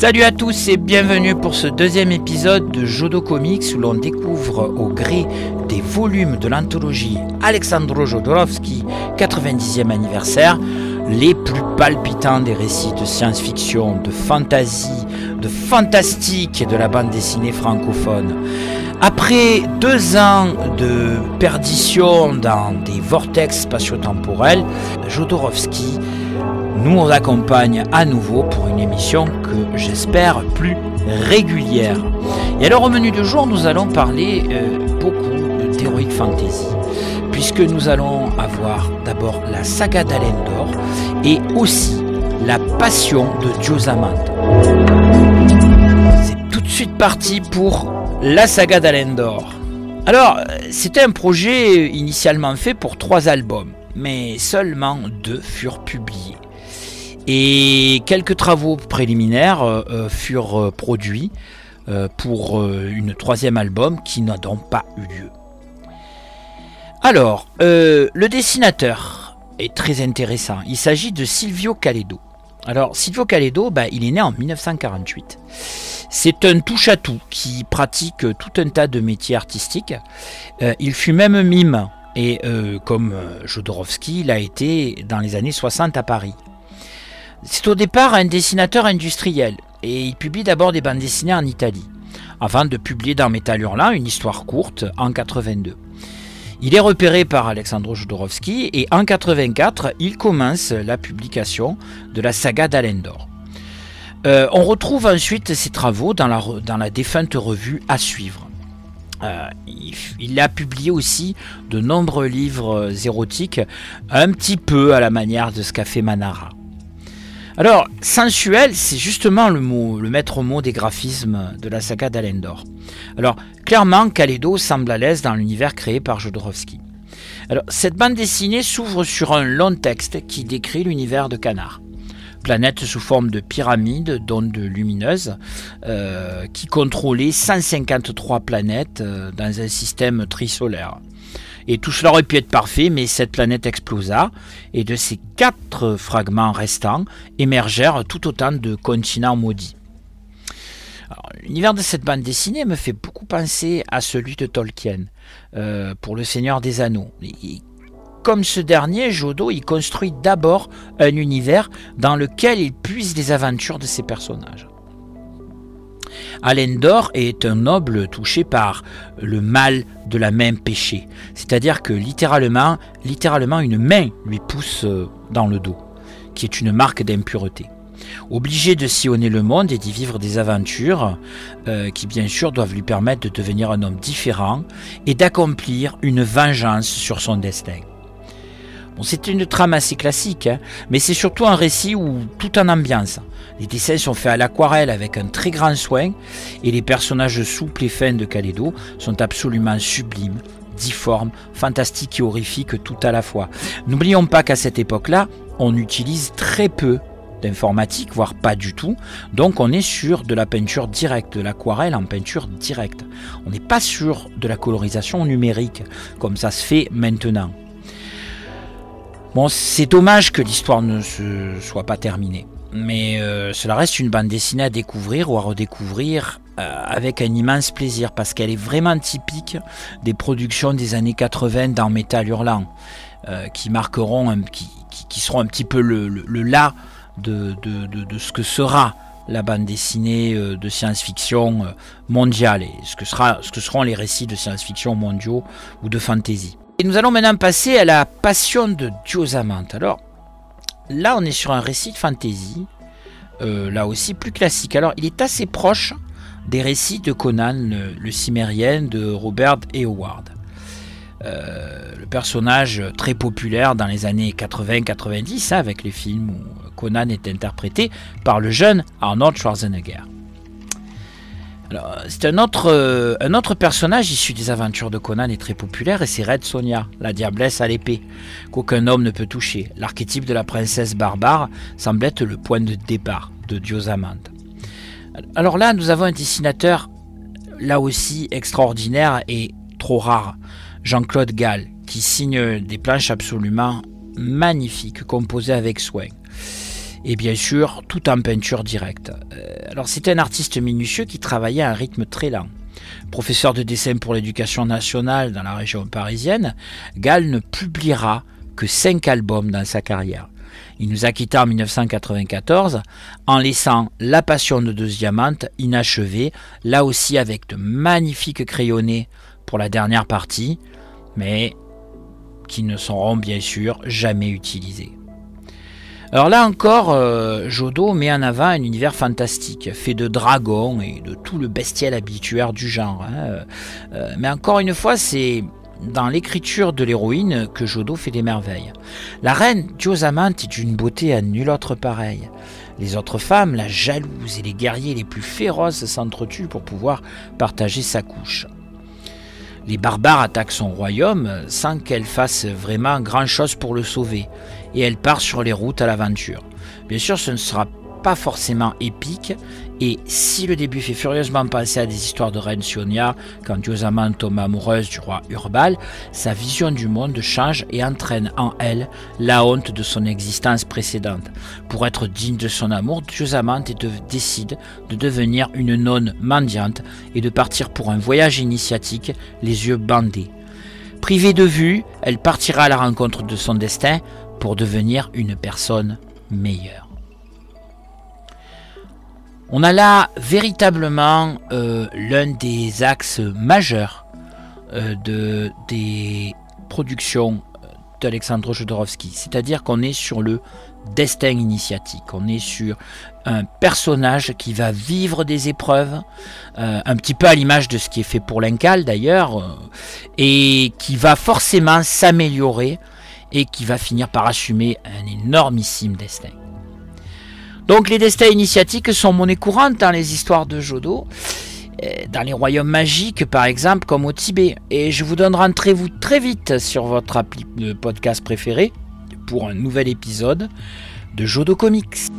Salut à tous et bienvenue pour ce deuxième épisode de Jodo Comics où l'on découvre au gré des volumes de l'anthologie Alexandro Jodorowsky 90e anniversaire les plus palpitants des récits de science-fiction, de fantasy, de fantastique de la bande dessinée francophone. Après deux ans de perdition dans des vortex spatio-temporels, Jodorowsky nous accompagne à nouveau pour une émission que j'espère plus régulière. Et alors au menu du jour, nous allons parler euh, beaucoup d'Heroic Fantasy, puisque nous allons avoir d'abord la saga d'Alendor et aussi la passion de Diosamand. C'est tout de suite parti pour la saga d'Alendor. Alors, c'était un projet initialement fait pour trois albums, mais seulement deux furent publiés. Et quelques travaux préliminaires euh, euh, furent euh, produits pour une troisième album qui n'a donc pas eu lieu. Alors, le dessinateur est très intéressant. Il s'agit de Silvio Caledo. Alors, Silvio Caledo, bah, il est né en 1948. C'est un touche-à-tout qui pratique tout un tas de métiers artistiques. il fut même mime, et comme Jodorowsky, il a été dans les années 60 à Paris. C'est au départ un dessinateur industriel et il publie d'abord des bandes dessinées en Italie, avant de publier dans Metal Hurlant une histoire courte en 82. Il est repéré par Alexandro Jodorowsky et en 84, il commence la publication de la saga d'Alendor. Euh, on retrouve ensuite ses travaux dans la, défunte revue À suivre. Euh, il, il, a publié aussi de nombreux livres érotiques, un petit peu à la manière de ce qu'a fait Manara. Alors, sensuel, c'est justement le maître mot des graphismes de la saga d'Alendor. Alors, clairement, Kaledo semble à l'aise dans l'univers créé par Jodorowsky. Alors, cette bande dessinée s'ouvre sur un long texte qui décrit l'univers de Canard. Planète sous forme de pyramide d'ondes lumineuses euh, qui contrôlait 153 planètes euh, dans un système trisolaire. Et tout cela aurait pu être parfait, mais cette planète explosa, et de ces quatre fragments restants émergèrent tout autant de continents maudits. L'univers de cette bande dessinée me fait beaucoup penser à celui de Tolkien, euh, pour Le Seigneur des Anneaux. comme ce dernier, Jodo y construit d'abord un univers dans lequel il puise les aventures de ses personnages. Alendor est un noble touché par le mal de la même péché. C'est-à-dire que littéralement, littéralement une main lui pousse euh, dans le dos, qui est une marque d'impureté. Obligé de sillonner le monde et d'y vivre des aventures euh, qui bien sûr doivent lui permettre de devenir un homme différent et d'accomplir une vengeance sur son destin. C'est une trame assez classique, hein, mais c'est surtout un récit où tout en ambiance. Les dessins sont faits à l'aquarelle avec un très grand soin et les personnages souples et fins de Calédo sont absolument sublimes, difformes, fantastiques et horrifiques tout à la fois. N'oublions pas qu'à cette époque-là, on utilise très peu d'informatique, voire pas du tout. Donc on est sur de la peinture directe, de l'aquarelle en peinture directe. On n'est pas sur de la colorisation numérique, comme ça se fait maintenant. Bon, c'est dommage que l'histoire ne se soit pas terminée. Mais euh, cela reste une bande dessinée à découvrir ou à redécouvrir euh, avec un immense plaisir parce qu'elle est vraiment typique des productions des années 80 dans Metal Hurlant euh, qui marqueront, qui, qui, seront un petit peu le, le, là de, de, de, ce que sera la bande dessinée de science-fiction mondiale et ce que, sera, ce que seront les récits de science-fiction mondiaux ou de fantasy. Et nous allons maintenant passer à la passion de Diosamante. Alors, Là, on est sur un récit de fantasy, euh, là aussi plus classique. Alors, il est assez proche des récits de Conan, le, cimérien de Robert E. Howard. Euh, le personnage très populaire dans les années 80-90, hein, avec les films où Conan est interprété par le jeune Arnold Schwarzenegger. C'est un autre, euh, un autre personnage issu des aventures de Conan et très populaire, et c'est Red Sonia, la diablesse à l'épée, qu'aucun homme ne peut toucher. L'archétype de la princesse barbare semble être le point de départ de Diosamande. Alors là, nous avons un dessinateur, là aussi extraordinaire et trop rare, Jean-Claude Gall, qui signe des planches absolument magnifiques composées avec soin. Et bien sûr, tout en peinture directe. Euh, alors c'était un artiste minutieux qui travaillait à un rythme très lent. Professeur de dessin pour l'éducation nationale dans la région parisienne, Gall ne publiera que cinq albums dans sa carrière. Il nous a quittés en 1994 en laissant La Passion de deux diamantes inachevée, là aussi avec de magnifiques crayonnés pour la dernière partie, mais qui ne seront bien sûr jamais utilisés. Alors là encore, euh, Jodo met en avant un univers fantastique, fait de dragons et de tout le bestiel habituaire du genre. Hein. Euh, mais encore une fois, c'est dans l'écriture de l'héroïne que Jodo fait des merveilles. La reine Diosamante est d'une beauté à nulle autre pareille. Les autres femmes, la jalouse et les guerriers les plus féroces s'entretuent pour pouvoir partager sa couche. Les barbares attaquent son royaume sans qu'elle fasse vraiment grand-chose pour le sauver, et elle part sur les routes à l'aventure. Bien sûr, ce ne sera pas forcément épique, et si le début fait furieusement penser à des histoires de reine Sionia, quand Diosamant tombe amoureuse du roi Urbal, sa vision du monde change et entraîne en elle la honte de son existence précédente. Pour être digne de son amour, Diosamant décide de devenir une nonne mendiante et de partir pour un voyage initiatique, les yeux bandés. Privée de vue, elle partira à la rencontre de son destin pour devenir une personne meilleure. On a là véritablement euh, l'un des axes majeurs euh, de, des productions d'Alexandre Jodorowsky. C'est-à-dire qu'on est sur le destin initiatique. On est sur un personnage qui va vivre des épreuves, euh, un petit peu à l'image de ce qui est fait pour l'Incal d'ailleurs, et qui va forcément s'améliorer et qui va finir par assumer un énormissime destin. Donc les destins initiatiques sont monnaie courante dans les histoires de Jodo, euh, dans les royaumes magiques par exemple, comme au Tibet. Et je vous donne rendez-vous très vite sur votre appli de podcast préféré pour un nouvel épisode de Jodo Comics.